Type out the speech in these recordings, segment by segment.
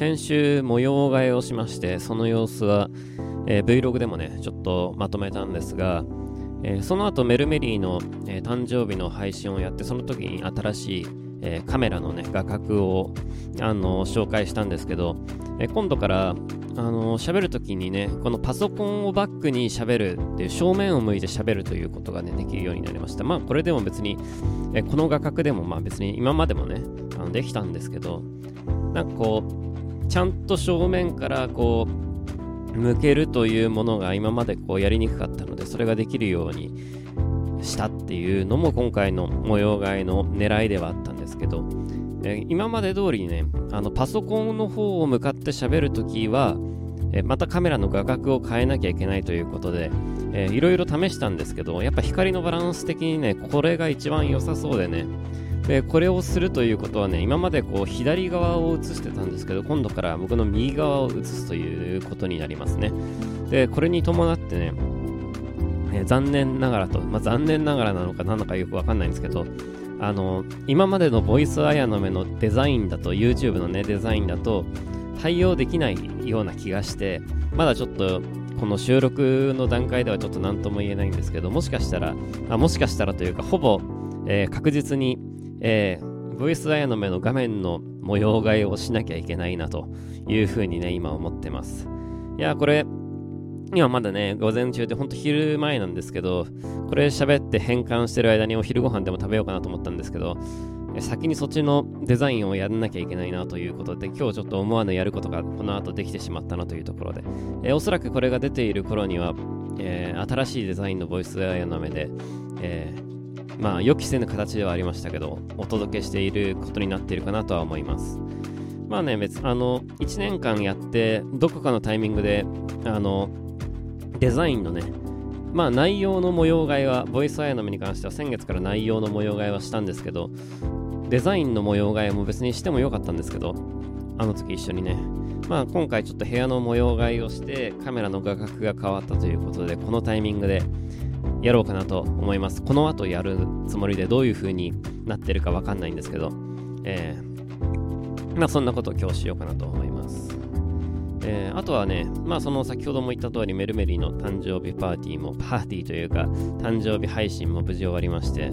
先週模様替えをしましてその様子は、えー、Vlog でもねちょっとまとめたんですが、えー、その後メルメリーの、えー、誕生日の配信をやってその時に新しい、えカメラのね画角をあの紹介したんですけど、え今度からあの喋るときにね、このパソコンをバックに喋るっていう正面を向いて喋るということがね、できるようになりました。まあ、これでも別に、えこの画角でもまあ別に今までもね、あのできたんですけど、なんかこう、ちゃんと正面からこう、向けるというものが今までこうやりにくかったので、それができるようにしたっていうのも今回の模様替えの狙いではあったんですけど、え今まで通りね、あのパソコンの方を向かって喋るときは、えまたカメラの画角を変えなきゃいけないということで、えー、いろいろ試したんですけど、やっぱ光のバランス的にね、これが一番良さそうでね、でこれをするということはね、今までこう左側を映してたんですけど、今度から僕の右側を映すということになりますね。で、これに伴ってね、え、残念ながらと、まあ、残念ながらなのか何のかよくわかんないんですけど、あの今までのボイスアヤの目のデザインだと YouTube のねデザインだと対応できないような気がしてまだちょっとこの収録の段階ではちょっと何とも言えないんですけどもしかしたらあもしかしたらというかほぼ、えー、確実に、えー、ボイスアヤの目の画面の模様替えをしなきゃいけないなというふうにね今思ってます。いやこれ今まだね、午前中でほんと昼前なんですけど、これ喋って変換してる間にお昼ご飯でも食べようかなと思ったんですけど、先にそっちのデザインをやらなきゃいけないなということで、今日ちょっと思わぬやることがこの後できてしまったなというところで、えおそらくこれが出ている頃には、えー、新しいデザインのボイスアイアの目で、えー、まあ予期せぬ形ではありましたけど、お届けしていることになっているかなとは思います。まあね、別、あの、1年間やって、どこかのタイミングで、あの、デザインのね、まあ内容の模様替えは、ボイスアイアの目に関しては先月から内容の模様替えはしたんですけど、デザインの模様替えも別にしてもよかったんですけど、あの時一緒にね。まあ今回ちょっと部屋の模様替えをしてカメラの画角が変わったということで、このタイミングでやろうかなと思います。この後やるつもりでどういう風になってるかわかんないんですけど、えー、まあそんなことを今日しようかなと思います。えー、あとはね、まあその先ほども言った通りメルメリーの誕生日パーティーも、パーティーというか誕生日配信も無事終わりまして、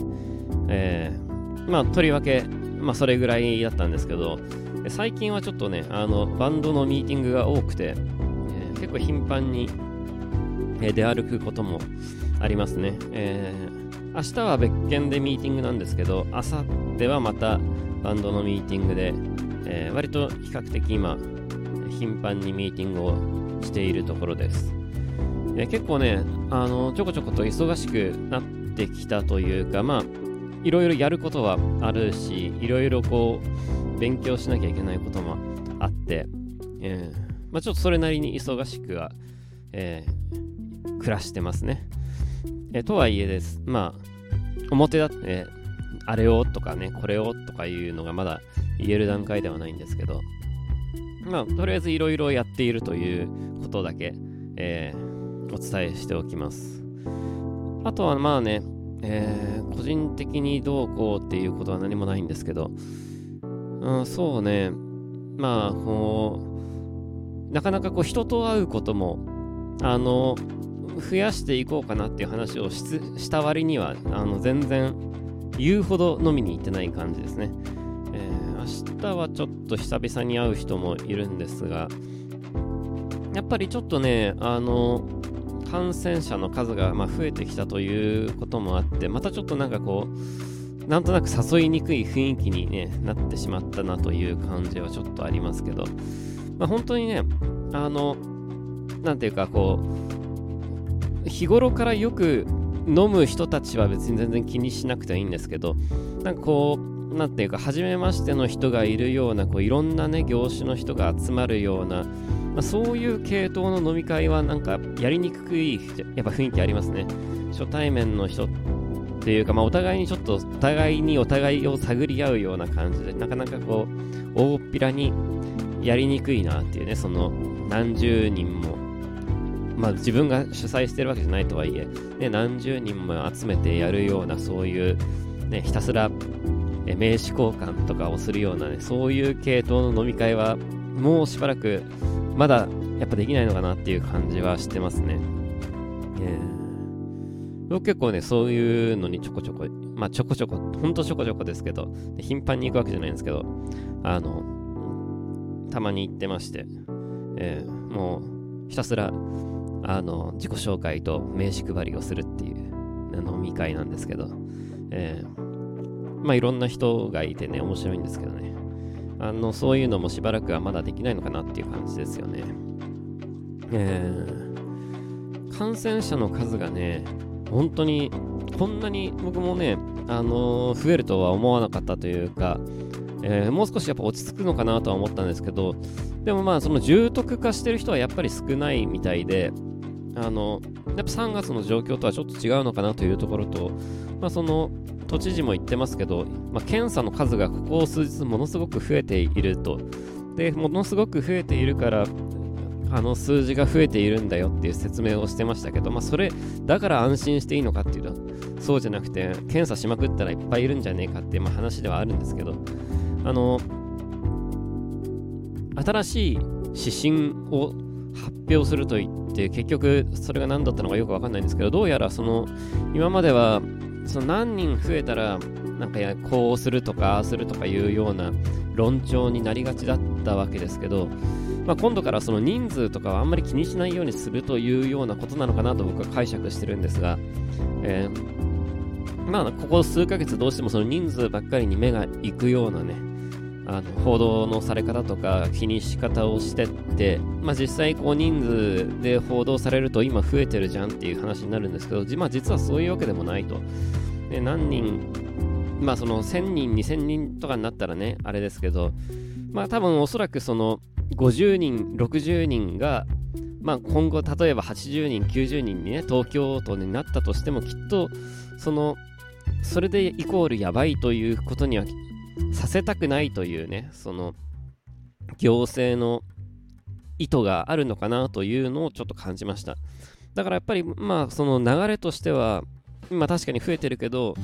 えーまあ、とりわけ、まあ、それぐらいだったんですけど、最近はちょっとね、あの、バンドのミーティングが多くて、えー、結構頻繁に、えー、出歩くこともありますね。えー、明日は別件でミーティングなんですけど、明後日はまたバンドのミーティングで、えー、割と比較的今、頻繁にミーティングをしているところです。えー、結構ね、あの、ちょこちょこと忙しくなってきたというか、まあ、いろいろやることはあるし、いろいろこう、勉強しなきゃいけないこともあって、えー、まあ、ちょっとそれなりに忙しくは、えー、暮らしてますね。え、とはいえです。まあ、表だって、あれをとかね、これをとかいうのがまだ言える段階ではないんですけど、まあ、とりあえずいろいろやっているということだけ、えー、お伝えしておきます。あとはまあね、えー、個人的にどうこうっていうことは何もないんですけど、うん、そうね、まあ、こう、なかなかこう人と会うことも、あの、増やしていこうかなっていう話をした割には、あの、全然言うほど飲みに行ってない感じですね。えー、明日はちょっと久々に会う人もいるんですが、やっぱりちょっとね、あの、感染者の数がま増えてきたということもあって、またちょっとなんかこう、なんとなく誘いにくい雰囲気に、ね、なってしまったなという感じはちょっとありますけど、まあ、本当にね、あの、なんていうかこう、日頃からよく飲む人たちは別に全然気にしなくていいんですけど、なんかこう、なんていうか、初めましての人がいるような、こういろんなね、業種の人が集まるような、まあ、そういう系統の飲み会はなんかやりにくいやっぱ雰囲気ありますね。初対面の人っていうか、まあ、お互いにちょっとお互いにお互いを探り合うような感じでなかなかこう大っぴらにやりにくいなっていうねその何十人もまあ自分が主催してるわけじゃないとはいえ、ね、何十人も集めてやるようなそういう、ね、ひたすら名刺交換とかをするようなねそういう系統の飲み会はもうしばらくまだやっぱできないのかなっていう感じはしてますね。えー、僕結構ね、そういうのにちょこちょこ、まあちょこちょこ、ほんとちょこちょこですけど、頻繁に行くわけじゃないんですけど、あの、たまに行ってまして、えー、もうひたすら、あの、自己紹介と名刺配りをするっていう飲み会なんですけど、えー、まあいろんな人がいてね、面白いんですけどね。あの、そういうのもしばらくはまだできないのかなっていう感じですよね。えー、感染者の数がね、本当に、こんなに僕もね、あのー、増えるとは思わなかったというか、えー、もう少しやっぱ落ち着くのかなとは思ったんですけど、でもまあ、その重篤化してる人はやっぱり少ないみたいで、あの、やっぱ3月の状況とはちょっと違うのかなというところと、まあ、その都知事も言ってますけど、まあ、検査の数がここ数日ものすごく増えていると。で、ものすごく増えているから、あの数字が増えているんだよっていう説明をしてましたけど、まあ、それだから安心していいのかっていうとそうじゃなくて検査しまくったらいっぱいいるんじゃねえかっていう、まあ、話ではあるんですけどあの新しい指針を発表すると言って結局それが何だったのかよく分かんないんですけどどうやらその今まではその何人増えたらなんかこうするとかああするとかいうような論調になりがちだったわけですけど、まあ、今度からその人数とかはあんまり気にしないようにするというようなことなのかなと僕は解釈してるんですが、えー、まあここ数ヶ月どうしてもその人数ばっかりに目が行くようなねあの報道のされ方とか気にし方をしてって、まあ、実際こう人数で報道されると今増えてるじゃんっていう話になるんですけど、まあ、実はそういうわけでもないと。で何人、まあその1000人、2000人とかになったらね、あれですけど、まあ多分おそらくその50人、60人が、まあ今後例えば80人、90人にね、東京都になったとしてもきっとそのそれでイコールやばいということにはさせたくないというね、その行政の意図があるのかなというのをちょっと感じました。だからやっぱり、まあ、その流れとしては、今確かに増えてるけど、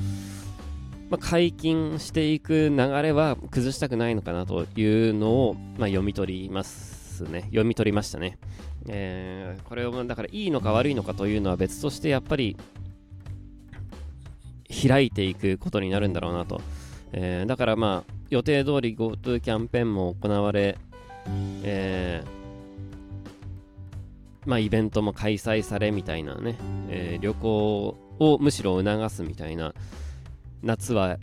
まあ、解禁していく流れは崩したくないのかなというのを、まあ、読み取りますね。読み取りましたね。えー、これを、だからいいのか悪いのかというのは別としてやっぱり開いていくことになるんだろうなと。えー、だからまあ予定通り GoTo キャンペーンも行われ、えー、まあイベントも開催されみたいなね、えー、旅行をむしろ促すみたいな夏は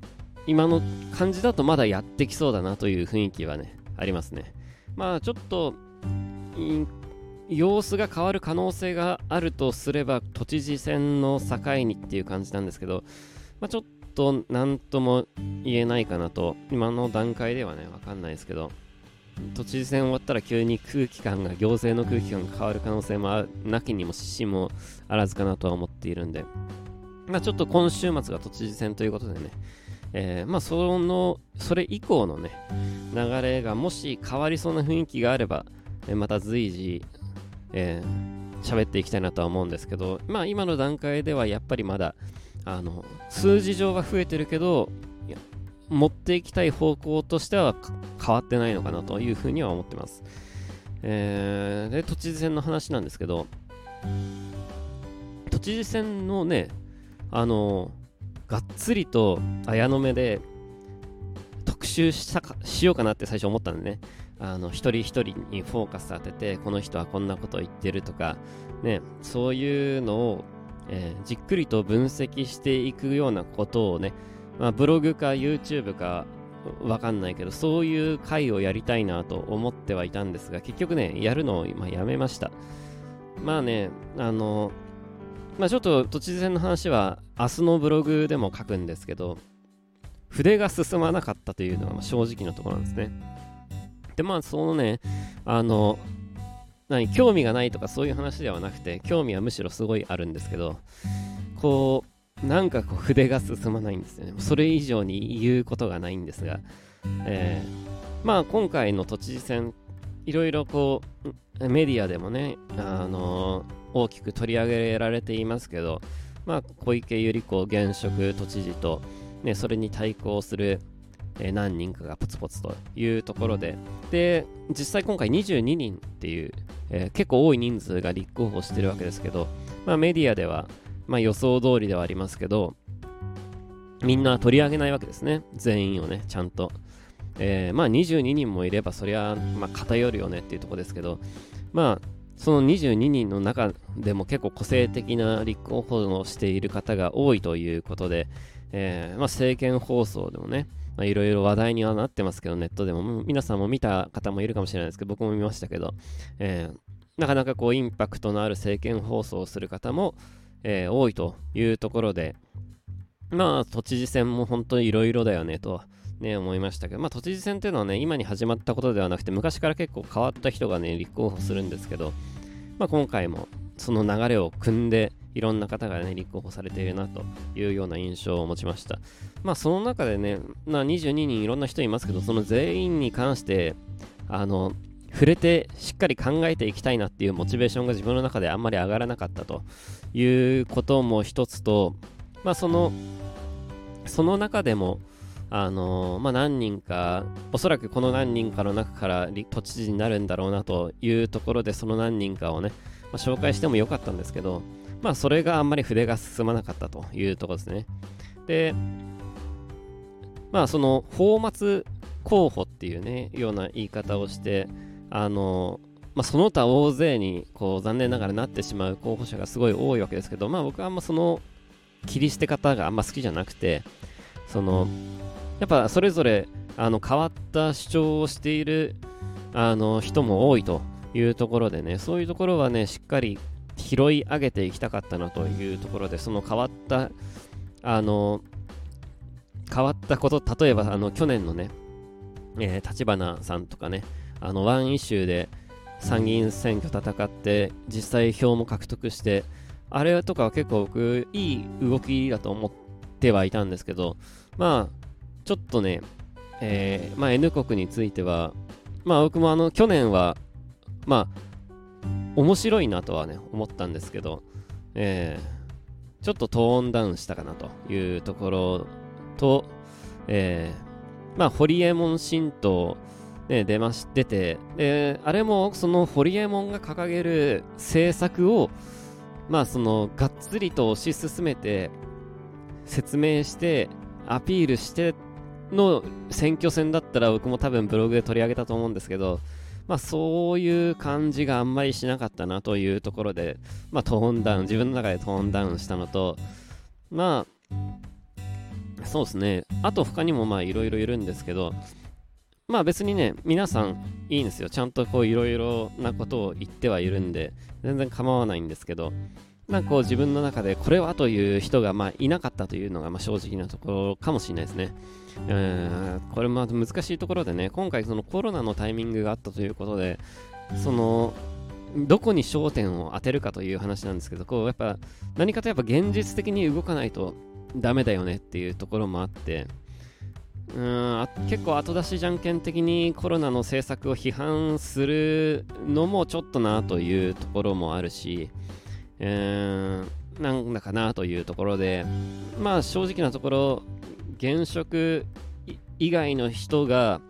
今の感じだとまだやってきそうだなという雰囲気はねありますね。まあちょっと様子が変わる可能性があるとすれば都知事選の境にっていう感じなんですけど、まあ、ちょっとと何とも言えないかなと、今の段階ではね、わかんないですけど、都知事選終わったら急に空気感が、行政の空気感が変わる可能性もなきにもしもあらずかなとは思っているんで、まあちょっと今週末が都知事選ということでね、えー、まあその、それ以降のね、流れがもし変わりそうな雰囲気があれば、え、また随時、えー、喋っていきたいなとは思うんですけど、まあ今の段階ではやっぱりまだ、あの数字上は増えてるけど持っていきたい方向としては変わってないのかなというふうには思ってます。えー、で都知事選の話なんですけど都知事選のねあのがっつりと綾野目で特集したかしようかなって最初思ったんでねあの一人一人にフォーカス当ててこの人はこんなことを言ってるとかねそういうのをえー、じっくりと分析していくようなことをね、まあ、ブログか YouTube かわかんないけど、そういう回をやりたいなと思ってはいたんですが、結局ね、やるのを今やめました。まあね、あの、まあちょっと都知事選の話は明日のブログでも書くんですけど、筆が進まなかったというのが正直なところなんですね。で、まあそのね、あの、何興味がないとかそういう話ではなくて興味はむしろすごいあるんですけどこうなんかこう筆が進まないんですよね。それ以上に言うことがないんですが、えー、まあ今回の都知事選いろいろこうメディアでもね、あのー、大きく取り上げられていますけど、まあ、小池百合子現職都知事と、ね、それに対抗する、え何人かがポツポツというところで、で、実際今回22人っていう、えー、結構多い人数が立候補してるわけですけど、まあ、メディアでは、まあ、予想通りではありますけど、みんな取り上げないわけですね、全員をね、ちゃんと。えー、まあ22人もいれば、そりゃ、まあ、偏るよねっていうとこですけど、まあ、その22人の中でも結構個性的な立候補をしている方が多いということで、えー、まあ、政見放送でもね、いろいろ話題にはなってますけど、ネットでも、皆さんも見た方もいるかもしれないですけど、僕も見ましたけど、えー、なかなかこう、インパクトのある政見放送をする方も、えー、多いというところで、まあ、都知事選も本当にいろいろだよねと、ね、思いましたけど、まあ、都知事選っていうのはね、今に始まったことではなくて、昔から結構変わった人がね、立候補するんですけど、まあ、今回もその流れを組んで、いろんな方がね、立候補されているなというような印象を持ちました。まあ、その中でね、まあ、22人いろんな人いますけど、その全員に関して、あの、触れてしっかり考えていきたいなっていうモチベーションが自分の中であんまり上がらなかったということも一つと、まあ、その、その中でも、あの、まあ、何人か、おそらくこの何人かの中から都知事になるんだろうなというところで、その何人かをね、まあ、紹介してもよかったんですけど、まあ、それがあんまり筆が進まなかったというところですね。で、まあ、その、泡沫候補っていうね、ような言い方をして、あの、まあ、その他大勢にこう残念ながらなってしまう候補者がすごい多いわけですけど、まあ、僕はあんまその切り捨て方があんま好きじゃなくてそのやっぱそれぞれあの変わった主張をしているあの人も多いというところでね、そういうところはね、しっかり拾い上げていきたかったなというところで、その変わった、あの、変わったこと、例えばあの去年のね、えー、立花さんとかね、あのワンイシューで参議院選挙戦って、実際票も獲得して、あれとかは結構僕、いい動きだと思ってはいたんですけど、まあ、ちょっとね、えー、まあ、N 国については、まあ僕もあの去年は、まあ、面白いなとはね、思ったんですけど、えー、ちょっとトーンダウンしたかなというところと、えー、まあ、ホリエモン神道、ね、出まし、出て、で、あれもそのホリエモンが掲げる政策を、まあ、その、がっつりと推し進めて、説明して、アピールしての選挙戦だったら僕も多分ブログで取り上げたと思うんですけど、まあそういう感じがあんまりしなかったなというところで、まあトーンダウン、自分の中でトーンダウンしたのと、まあ、そうですね。あと他にもまあいろいろいるんですけど、まあ別にね、皆さんいいんですよ。ちゃんとこういろいろなことを言ってはいるんで、全然構わないんですけど、なんかこう自分の中でこれはという人がまあいなかったというのがまあ正直なところかもしれないですね。これも難しいところでね、今回そのコロナのタイミングがあったということで、その、どこに焦点を当てるかという話なんですけど、こうやっぱ何かとやっぱ現実的に動かないとダメだよねっていうところもあって、うん結構後出しじゃんけん的にコロナの政策を批判するのもちょっとなというところもあるし、えー、なんだかなというところで、まあ正直なところ、現職以外の人が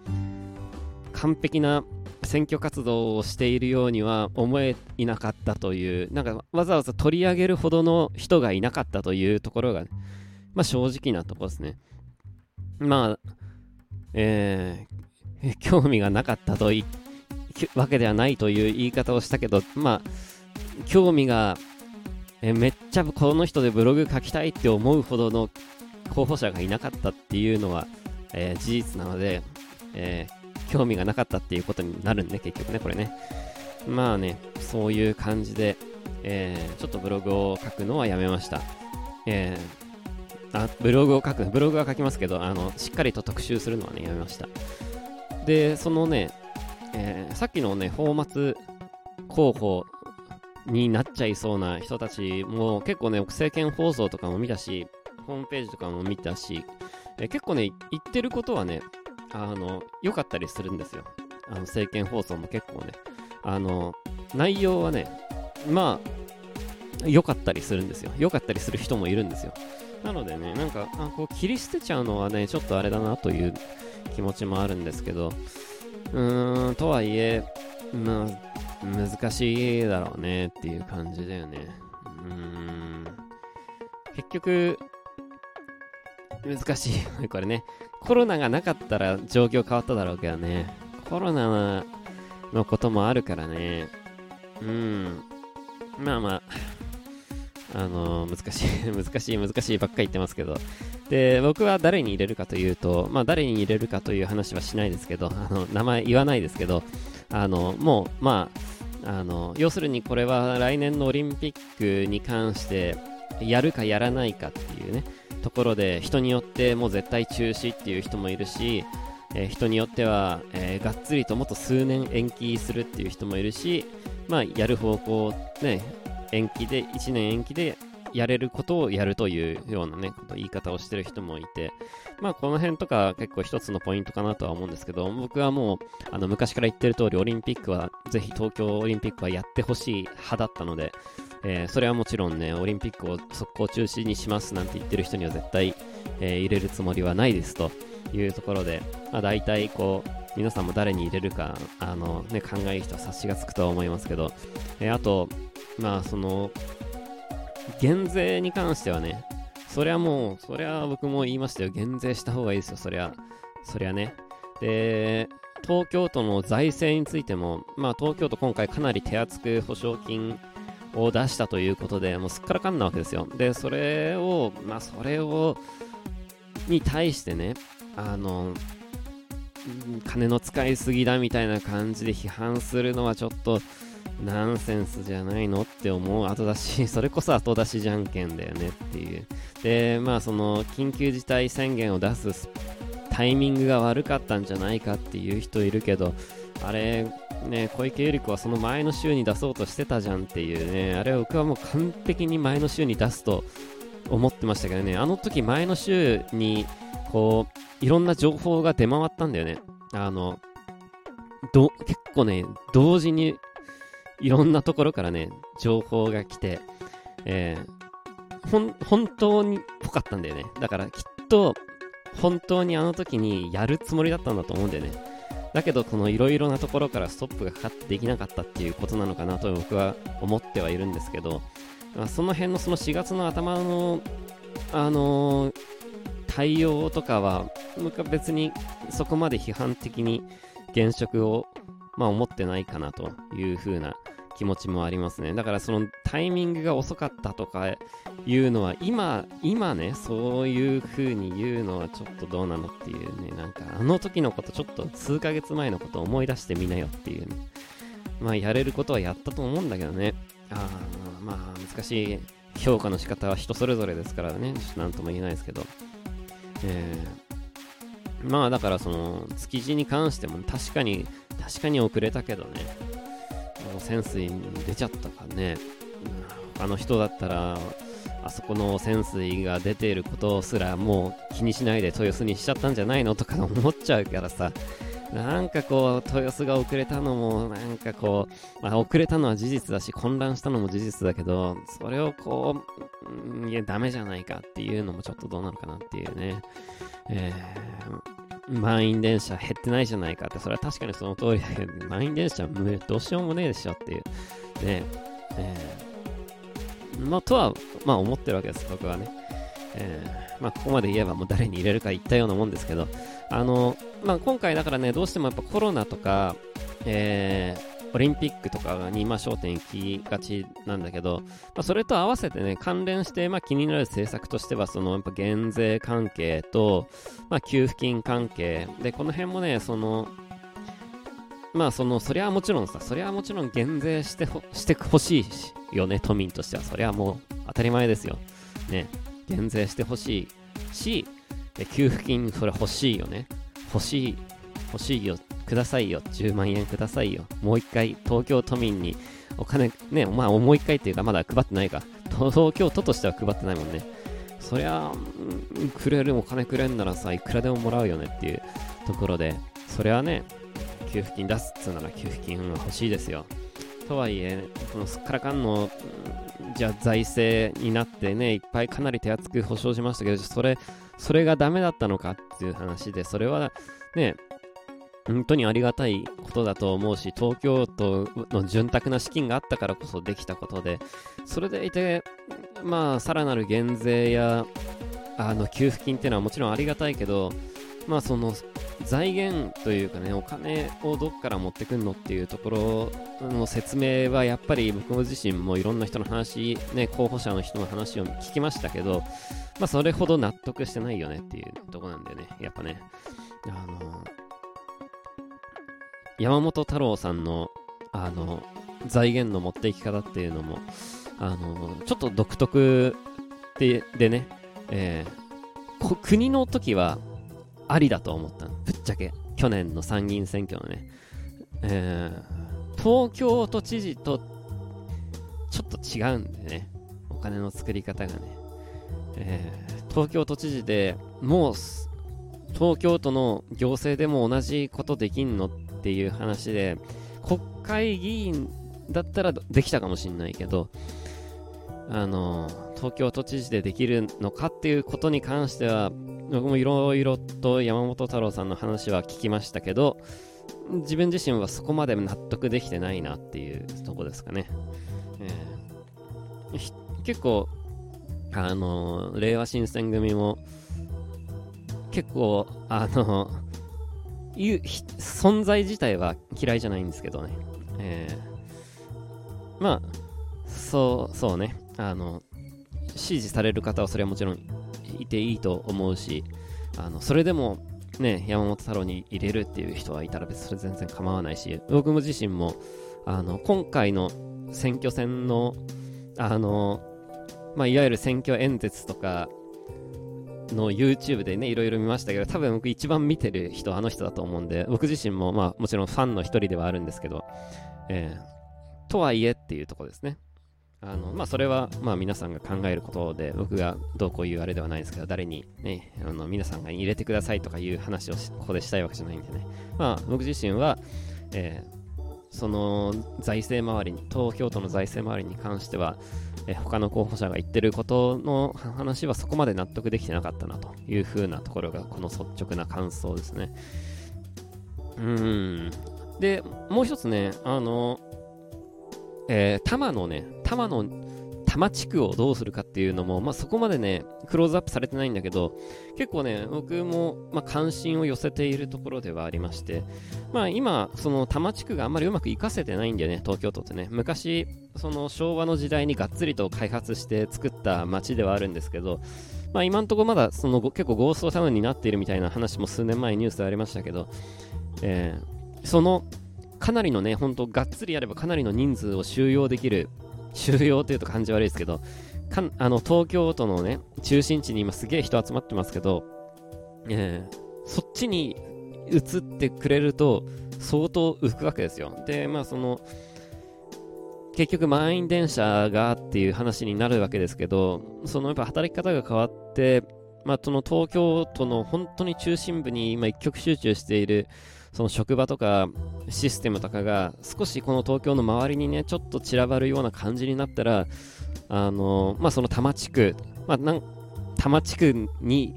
完璧な選挙活動をしているようには思えいなかったという、なんかわざわざ取り上げるほどの人がいなかったというところが、まあ正直なとこですね。まあ、えー、興味がなかったといわけではないという言い方をしたけど、まあ、興味がえめっちゃこの人でブログ書きたいって思うほどの候補者がいなかったっていうのは、えー、事実なので、えー、興味がなかったっていうことになるんで、結局ね、これね。まあね、そういう感じで、えー、ちょっとブログを書くのはやめました。えー、あ、ブログを書く、ブログは書きますけど、あの、しっかりと特集するのはね、やめました。で、そのね、えー、さっきのね、フォーマツ候補になっちゃいそうな人たちも結構ね、政見放送とかも見たし、ホームページとかも見たし、え結構ね、言ってることはね、あの、良かったりするんですよ。あの、政見放送も結構ね。あの、内容はね、まあ、良かったりするんですよ。良かったりする人もいるんですよ。なのでね、なんか、あこう切り捨てちゃうのはね、ちょっとあれだなという気持ちもあるんですけど、うーん、とはいえ、まあ、難しいだろうねっていう感じだよね。うーん。結局、難しい。これね。コロナがなかったら状況変わっただろうけどね。コロナのこともあるからね。うん。まあまあ、あのー、難しい、難しい、難しいばっかり言ってますけど。で、僕は誰に入れるかというと、まあ誰に入れるかという話はしないですけど、あの、名前言わないですけど、あの、もう、まあ、あの、要するにこれは来年のオリンピックに関して、やるかやらないかっていうね、ところで人によってもう絶対中止っていう人もいるし、えー、人によっては、えー、がっつりともっと数年延期するっていう人もいるし、まあ、やる方向、ね、延期で、1年延期でやれることをやるというようなね、言い方をしてる人もいて、まあこの辺とか結構一つのポイントかなとは思うんですけど、僕はもう、あの昔から言ってる通り、オリンピックは、ぜひ東京オリンピックはやってほしい派だったので、えー、それはもちろんね、オリンピックを速攻中止にしますなんて言ってる人には絶対、えー、入れるつもりはないですというところで、まあ大体こう、皆さんも誰に入れるか、あのね、考える人は察しがつくとは思いますけど、えー、あと、まあその、減税に関してはね、そりゃもう、そりゃ僕も言いましたよ。減税した方がいいですよ、そりゃ。そりゃね。で、東京都の財政についても、まあ東京都今回かなり手厚く保証金を出したということで、もうすっからかんなわけですよ。で、それを、まあそれを、に対してね、あの、金の使いすぎだみたいな感じで批判するのはちょっと、ナンセンスじゃないのって思う後出し、それこそ後出しじゃんけんだよねっていう。で、まあその緊急事態宣言を出すタイミングが悪かったんじゃないかっていう人いるけど、あれ、ね、小池百合子はその前の週に出そうとしてたじゃんっていうね、あれは僕はもう完璧に前の週に出すと思ってましたけどね、あの時前の週に、こう、いろんな情報が出回ったんだよね。あの、ど、結構ね、同時にいろんなところからね、情報が来て、えー、ほん、本当にぽかったんだよね。だからきっと、本当にあの時にやるつもりだったんだと思うんだよね。だけど、このいろいろなところからストップがかかってできなかったっていうことなのかなと僕は思ってはいるんですけど、まあ、その辺のその4月の頭の、あのー、対応とかは、僕は別にそこまで批判的に現職を、まあ、思ってないかなというふうな気持ちもありますね。だからそのタイミングが遅かったとかいうのは今、今ね、そういう風に言うのはちょっとどうなのっていうね、なんかあの時のことちょっと数ヶ月前のことを思い出してみなよっていうね。まあやれることはやったと思うんだけどね。ああ、まあ難しい評価の仕方は人それぞれですからね、ちょっとなんとも言えないですけど。えー、まあだからその築地に関しても確かに確かに遅れたけどね潜水に出ちゃったかね、他の人だったら、あそこの潜水が出ていることすらもう気にしないで豊洲にしちゃったんじゃないのとか思っちゃうからさ、なんかこう、豊洲が遅れたのも、なんかこう、まあ、遅れたのは事実だし、混乱したのも事実だけど、それをこう、いや、ダメじゃないかっていうのもちょっとどうなのかなっていうね。えー満員電車減ってないじゃないかって、それは確かにその通りだけど、満員電車どうしようもねえでしょっていう。ねえー、まあ、とは、まあ思ってるわけです、僕はね。えー、まあ、ここまで言えばもう誰に入れるか言ったようなもんですけど、あの、まあ、今回だからね、どうしてもやっぱコロナとか、えー、オリンピックとかに今焦点行きがちなんだけど、まあ、それと合わせてね、関連して、まあ、気になる政策としては、そのやっぱ減税関係と、まあ、給付金関係、で、この辺もね、その、まあその、そりゃもちろんさ、そりゃもちろん減税してほしてほしいよね、都民としては。そりゃもう当たり前ですよ。ね、減税してほしいし、給付金それ欲しいよね。欲しい、欲しいよくださいよ、10万円くださいよ、もう一回東京都民にお金、ね、まあもう一回っていうかまだ配ってないか、東京都としては配ってないもんね。そりゃ、くれるお金くれんならさ、いくらでももらうよねっていうところで、それはね、給付金出すっつうなら給付金欲しいですよ。とはいえ、このすっからかんの、じゃあ財政になってね、いっぱいかなり手厚く保証しましたけど、それ、それがダメだったのかっていう話で、それはね、本当にありがたいことだと思うし、東京都の潤沢な資金があったからこそできたことで、それでいて、まあ、さらなる減税や、あの、給付金っていうのはもちろんありがたいけど、まあ、その、財源というかね、お金をどっから持ってくんのっていうところの説明は、やっぱり僕自身もいろんな人の話、ね、候補者の人の話を聞きましたけど、まあ、それほど納得してないよねっていうとこなんだよね、やっぱね。あの山本太郎さんの、あの、財源の持っていき方っていうのも、あの、ちょっと独特ででね、えー、国の時はありだと思ったぶっちゃけ。去年の参議院選挙のね、えー、東京都知事とちょっと違うんでね、お金の作り方がね、えー、東京都知事でもう東京都の行政でも同じことできんのっていう話で、国会議員だったらできたかもしんないけど、あの、東京都知事でできるのかっていうことに関しては、僕もいろいろと山本太郎さんの話は聞きましたけど、自分自身はそこまで納得できてないなっていうとこですかね。えー、結構、あの、令和新選組も、結構、あの、存在自体は嫌いじゃないんですけどね。えー、まあ、そう、そうね。あの、支持される方はそれはもちろんいていいと思うし、あの、それでも、ね、山本太郎に入れるっていう人はいたら別にそれ全然構わないし、僕も自身も、あの、今回の選挙戦の、あの、まあ、いわゆる選挙演説とか、の YouTube でね、いろいろ見ましたけど、多分僕一番見てる人、あの人だと思うんで、僕自身も、まあもちろんファンの一人ではあるんですけど、えー、とはいえっていうとこですね。あの、まあそれは、まあ皆さんが考えることで、僕がどうこう言うあれではないですけど、誰にね、あの、皆さんが入れてくださいとかいう話をここでしたいわけじゃないんでね。まあ僕自身は、えー、その財政周りに、東京都の財政周りに関しては、え他の候補者が言ってることの話はそこまで納得できてなかったなという風なところがこの率直な感想ですね。うん。で、もう一つね、あの、えー、多摩のね、多摩の多摩地区をどうするかっていうのも、まあ、そこまでね、クローズアップされてないんだけど、結構ね、僕も、まあ、関心を寄せているところではありまして、まあ、今、その多摩地区があんまりうまくいかせてないんだよね、東京都ってね。昔、その昭和の時代にがっつりと開発して作った街ではあるんですけど、まあ、今んとこまだその結構ゴーストタウンになっているみたいな話も数年前ニュースでありましたけど、えー、そのかなりのね、ほんとがっつりやればかなりの人数を収容できる収容というと感じ悪いですけど、かんあの東京都のね、中心地に今すげえ人集まってますけど、えー、そっちに移ってくれると相当浮くわけですよ。で、まあその、結局満員電車がっていう話になるわけですけど、そのやっぱ働き方が変わって、まあその東京都の本当に中心部に今一極集中しているその職場とかシステムとかが少しこの東京の周りにね、ちょっと散らばるような感じになったら、あのまあ、その多摩地区、まあ、なん多摩地区に、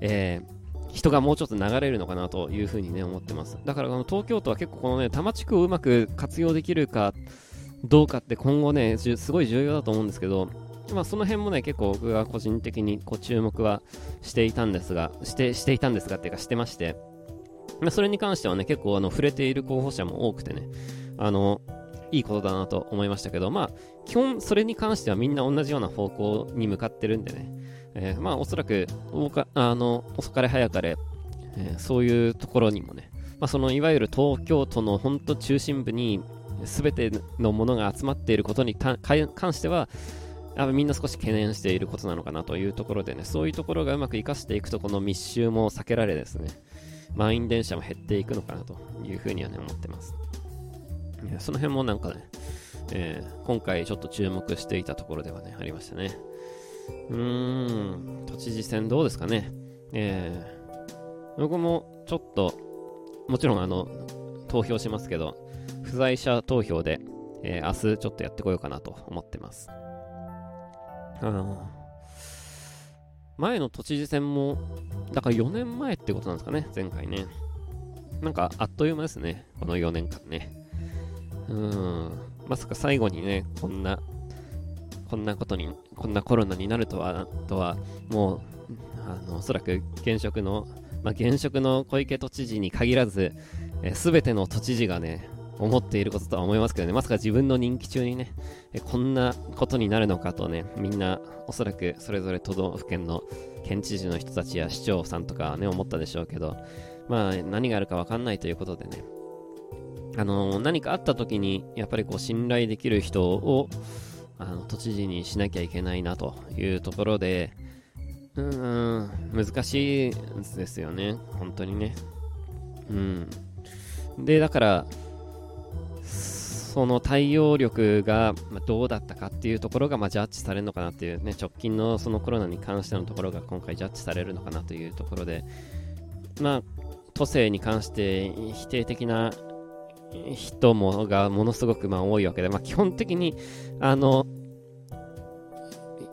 えー、人がもうちょっと流れるのかなというふうにね、思ってます。だからこの東京都は結構このね、多摩地区をうまく活用できるかどうかって今後ね、すごい重要だと思うんですけど、まあ、その辺もね、結構僕が個人的にこう注目はしていたんですが、して、していたんですがっていうかしてまして、まあ、それに関してはね、結構あの触れている候補者も多くてね、あの、いいことだなと思いましたけど、まあ、基本それに関してはみんな同じような方向に向かってるんでね、えー、まあ、おそらく、あの、遅かれ早かれ、えー、そういうところにもね、まあ、そのいわゆる東京都の本当中心部に全てのものが集まっていることに関しては、みんな少し懸念していることなのかなというところでね、そういうところがうまく活かしていくと、この密集も避けられですね、満員電車も減っていくのかなというふうにはね、思ってます。その辺もなんかね、えー、今回ちょっと注目していたところではね、ありましたね。うーん、都知事選どうですかね。えー、僕もちょっと、もちろんあの、投票しますけど、不在者投票で、えー、明日ちょっとやってこようかなと思ってます。あの前の都知事選も、だから4年前ってことなんですかね、前回ね。なんかあっという間ですね、この4年間ね。うん、まさか最後にね、こんな、こんなことに、こんなコロナになるとは、とは、もう、あの、おそらく現職の、まあ、現職の小池都知事に限らず、す、べ、ての都知事がね、思っていることとは思いますけどね、まさか自分の任期中にね、こんなことになるのかとね、みんな、おそらくそれぞれ都道府県の県知事の人たちや市長さんとかね、思ったでしょうけど、まあ、何があるかわかんないということでね、あの、何かあった時に、やっぱりこう、信頼できる人を、あの、都知事にしなきゃいけないなというところで、うん、難しいですよね。本当にね。うん。で、だから、その対応力がどうだったかっていうところがまジャッジされるのかなっていうね、直近のそのコロナに関してのところが今回ジャッジされるのかなというところで、まあ、都政に関して否定的な人もがものすごくまあ多いわけで、まあ、基本的に、あの、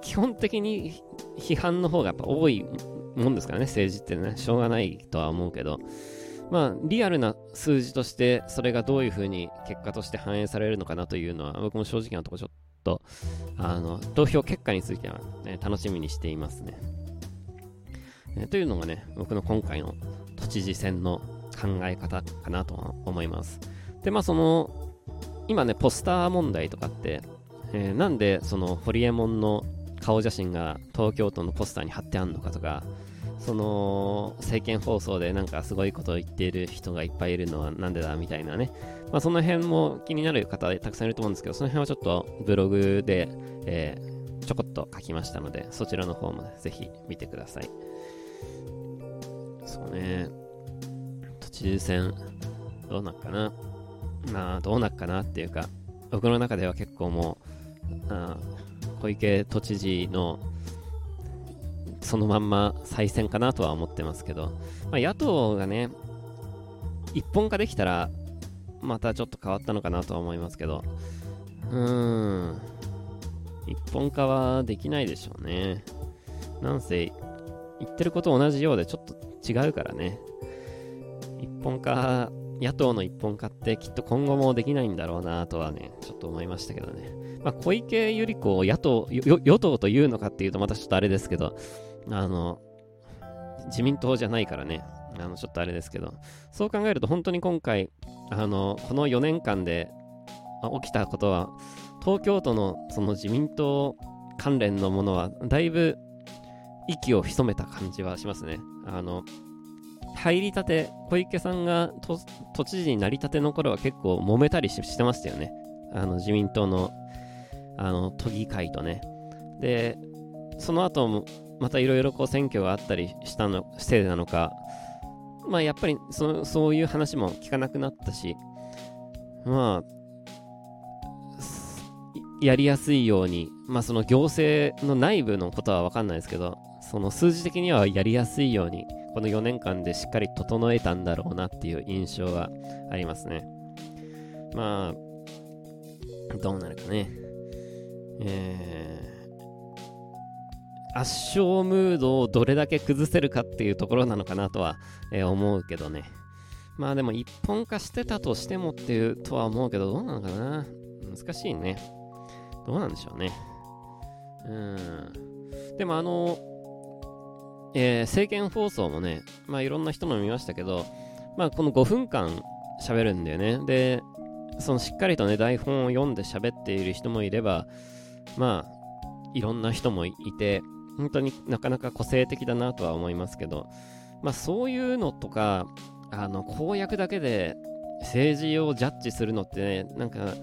基本的に批判の方がやっぱ多いもんですからね、政治ってね、しょうがないとは思うけど、まあ、リアルな数字として、それがどういうふうに結果として反映されるのかなというのは、僕も正直なところちょっと、あの、投票結果については、ね、楽しみにしていますね。えというのがね、僕の今回の都知事選の考え方かなと思います。で、まあその、今ね、ポスター問題とかって、えー、なんでそのホリエモンの顔写真が東京都のポスターに貼ってあるのかとか、その政見放送でなんかすごいことを言っている人がいっぱいいるのはなんでだみたいなね、まあ、その辺も気になる方たくさんいると思うんですけど、その辺はちょっとブログで、えー、ちょこっと書きましたので、そちらの方もぜひ見てください。そうね、都知事選、どうなっかな？まあ、どうなっかなっていうか、僕の中では結構もう、あ小池都知事のそのまんま再選かなとは思ってますけど、まあ、野党がね、一本化できたら、またちょっと変わったのかなとは思いますけど、うーん、一本化はできないでしょうね。なんせ、言ってること同じようでちょっと違うからね。一本化、野党の一本化ってきっと今後もできないんだろうなとはね、ちょっと思いましたけどね。まあ、小池百合子を野党、与党というのかっていうとまたちょっとあれですけど、あの、自民党じゃないからね、あの、ちょっとあれですけど、そう考えると本当に今回、あの、この4年間で起きたことは、東京都のその自民党関連のものは、だいぶ息を潜めた感じはしますね。あの、入りたて、小池さんが都知事になりたての頃は結構揉めたりしてましたよね。あの、自民党の、あの、都議会とね。で、その後も、またいろいろこう選挙があったりしたのせいなのか、まあやっぱりそそういう話も聞かなくなったし、まあ、やりやすいように、まあその行政の内部のことはわかんないですけど、その数字的にはやりやすいように、この4年間でしっかり整えたんだろうなっていう印象がありますね。まあ、どうなるかね。えー圧勝ムードをどれだけ崩せるかっていうところなのかなとは、えー、思うけどね。まあでも一本化してたとしてもっていうとは思うけど、どうなのかな難しいね。どうなんでしょうね。うん。でもあの、えー、政見放送もね、まあいろんな人の見ましたけど、まあこの5分間喋るんだよね。で、そのしっかりとね、台本を読んで喋っている人もいれば、まあ、いろんな人もいて、本当になかなか個性的だなとは思いますけど、まあそういうのとか、あの、公約だけで政治をジャッジするのってね、なんか、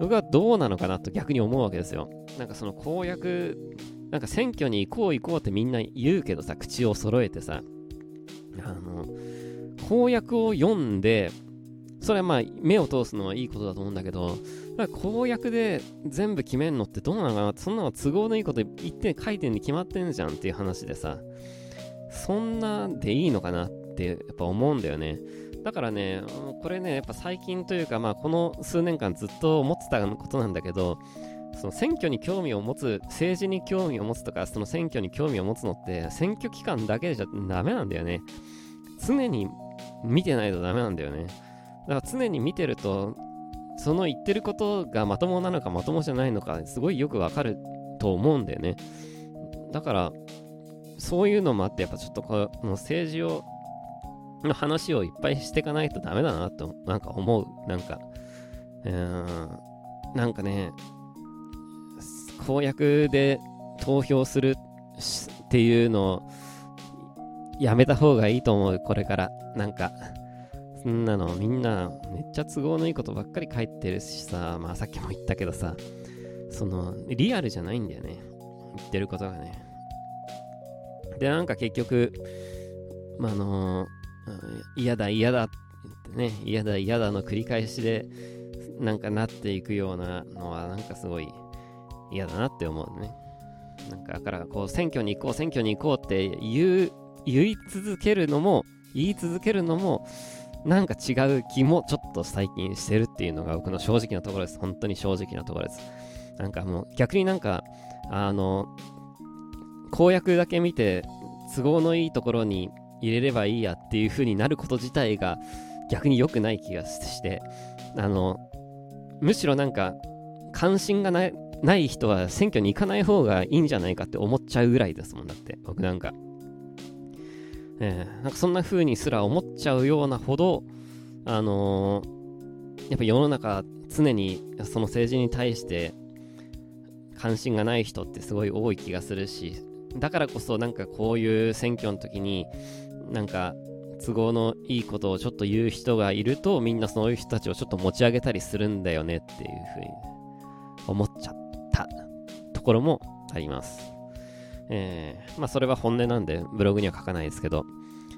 僕はどうなのかなと逆に思うわけですよ。なんかその公約、なんか選挙に行こう行こうってみんな言うけどさ、口を揃えてさ、あの、公約を読んで、それはまあ目を通すのはいいことだと思うんだけど、公約で全部決めんのってどうなのかな、そんなの都合のいいこと言って書いてんに決まってんじゃんっていう話でさ、そんなでいいのかなってやっぱ思うんだよね。だからね、これね、やっぱ最近というか、まあこの数年間ずっと思ってたことなんだけど、その選挙に興味を持つ、政治に興味を持つとか、その選挙に興味を持つのって、選挙期間だけじゃダメなんだよね。常に見てないとダメなんだよね。だから常に見てると、その言ってることがまともなのかまともじゃないのか、すごいよくわかると思うんだよね。だから、そういうのもあって、やっぱちょっとこの政治を、の話をいっぱいしていかないとダメだなと、なんか思う。なんか、うーん、なんかね、公約で投票するっていうのをやめた方がいいと思う、これから。なんか、んなのみんなめっちゃ都合のいいことばっかり書いてるしさ、まあさっきも言ったけどさ、その、リアルじゃないんだよね。言ってることがね。で、なんか結局、まあ、あの嫌だ嫌だってね、嫌だ嫌だの繰り返しで、なんかなっていくようなのは、なんかすごい嫌だなって思うね。なんかだからこう選挙に行こう選挙に行こうって言う言い続けるのも言い続けるのもなんか違う気もちょっと最近してるっていうのが僕の正直なところです本当に正直なところですなんかもう逆になんかあの公約だけ見て都合のいいところに入れればいいやっていう風になること自体が逆に良くない気がしてあのむしろなんか関心がないない人は選挙に行かない方がいいんじゃないかって思っちゃうぐらいですもんだって僕なんか、えー、なんかそんな風にすら思っちゃうようなほどあのー、やっぱ世の中常にその政治に対して関心がない人ってすごい多い気がするしだからこそなんかこういう選挙の時になんか都合のいいことをちょっと言う人がいるとみんなそういう人たちをちょっと持ち上げたりするんだよねっていうふうに思っちゃったところもあります。えー、まあそれは本音なんでブログには書かないですけど、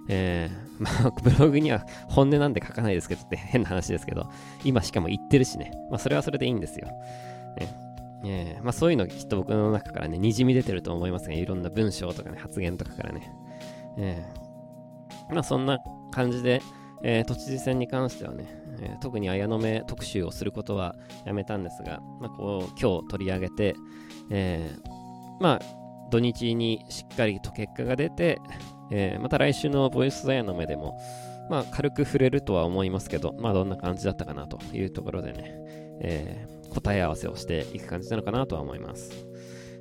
えー、まあ ブログには本音なんで書かないですけどって変な話ですけど、今しかも言ってるしね、まあそれはそれでいいんですよ。えー、まあそういうのきっと僕の中からね、にじみ出てると思いますが、いろんな文章とかね、発言とかからね。えー、まあそんな感じで、えー、都知事選に関してはね、えー、特に綾野目特集をすることはやめたんですが、まあ、こう今日取り上げて、えー、まあ土日にしっかりと結果が出て、えー、また来週のボイス・ザ・ヤの目でも、まあ、軽く触れるとは思いますけど、まあ、どんな感じだったかなというところでね、えー、答え合わせをしていく感じなのかなとは思います。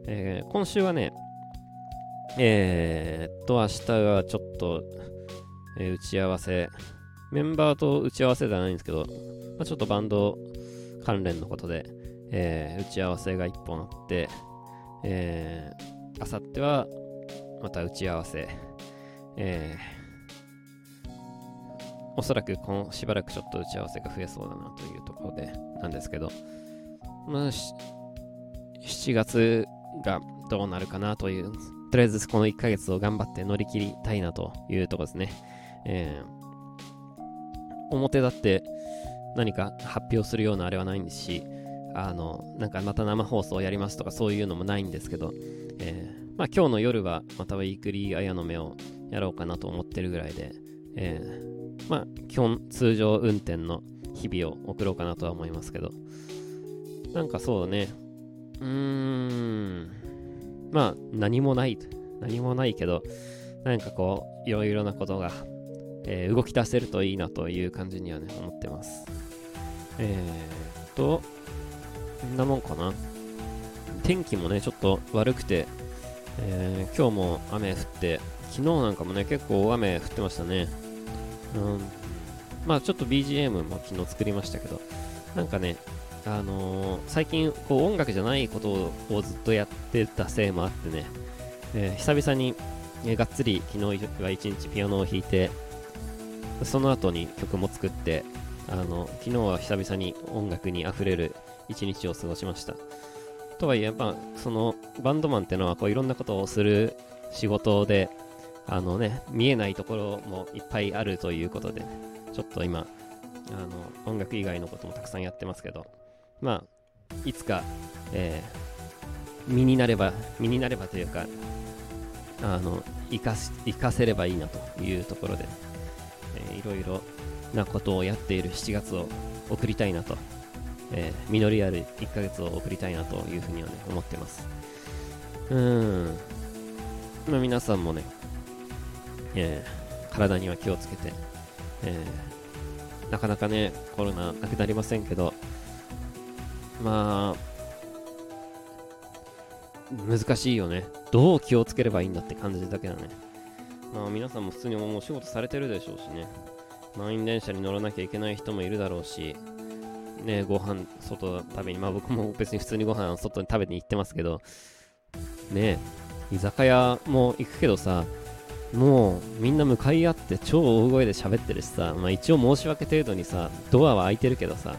えー、今週はね、えー、っと、明日はちょっと、え、打ち合わせ、メンバーと打ち合わせじゃないんですけど、まあ、ちょっとバンド関連のことで、え、打ち合わせが1本あって、えー、あさってはまた打ち合わせ、えー、おそらくこのしばらくちょっと打ち合わせが増えそうだなというところでなんですけど、まあ、7月がどうなるかなという、とりあえずこの1ヶ月を頑張って乗り切りたいなというところですね。えー表立って何か発表するようなあれはないんですし、あの、なんかまた生放送やりますとかそういうのもないんですけど、えー、まあ今日の夜はまたウィークリーあやの目をやろうかなと思ってるぐらいで、えー、まあ基本通常運転の日々を送ろうかなとは思いますけど、なんかそうだね、うーん、まあ何もない、何もないけど、なんかこう、いろいろなことがえー、動き出せるといいなという感じにはね、思ってます。えー、っと、こんなもんかな。天気もね、ちょっと悪くて、えー、今日も雨降って、昨日なんかもね、結構雨降ってましたね。うん。まあちょっと BGM も昨日作りましたけど、なんかね、あのー、最近こう音楽じゃないことをずっとやってたせいもあってね、えー、久々に、え、がっつり昨日は一日ピアノを弾いて、その後に曲も作って、あの、昨日は久々に音楽に溢れる一日を過ごしました。とはいえ、まあ、その、バンドマンってのは、こう、いろんなことをする仕事で、あのね、見えないところもいっぱいあるということで、ちょっと今、あの、音楽以外のこともたくさんやってますけど、まあ、いつか、えー、身になれば、身になればというか、あの、生かし、生かせればいいなというところで、えー、いろいろなことをやっている7月を送りたいなと、えー、実りある1ヶ月を送りたいなというふうにはね、思ってます。うん。まあ皆さんもね、えー、体には気をつけて、えー、なかなかね、コロナなくなりませんけど、まあ、難しいよね。どう気をつければいいんだって感じだけだね。まあ皆さんも普通にお仕事されてるでしょうしね。満員電車に乗らなきゃいけない人もいるだろうし、ね、ご飯外食べに、まあ僕も別に普通にご飯外に食べに行ってますけど、ね、居酒屋も行くけどさ、もうみんな向かい合って超大声で喋ってるしさ、まあ一応申し訳程度にさ、ドアは開いてるけどさ、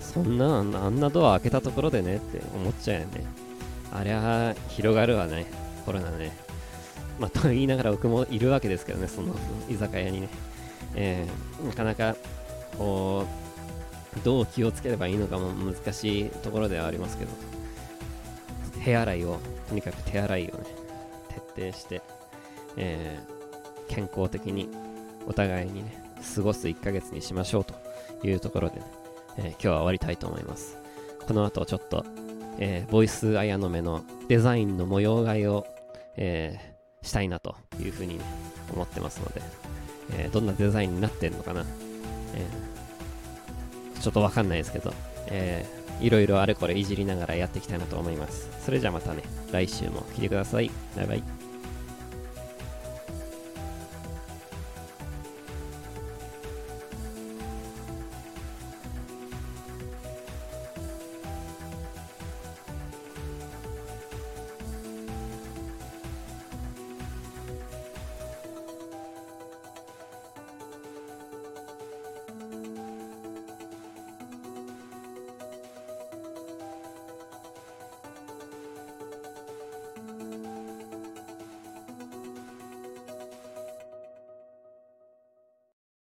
そんなあんなドア開けたところでねって思っちゃうよね。ありゃ広がるわね、コロナね。まあと言いながら僕もいるわけですけどね、その居酒屋にね。えー、なかなかこうどう気をつければいいのかも難しいところではありますけど。手洗いをとにかく手洗いをね徹底して、えー、健康的にお互いにね過ごす1ヶ月にしましょうというところでね、えー、今日は終わりたいと思います。この後ちょっと、えー、ボイス綾の目のデザインの模様替えを、えー、したいなというふうに、ね、思ってますのでえ、どんなデザインになってるのかな、えー、ちょっとわかんないですけど、えー、いろいろあれこれいじりながらやっていきたいなと思います。それじゃあまたね、来週も来てください。バイバイ。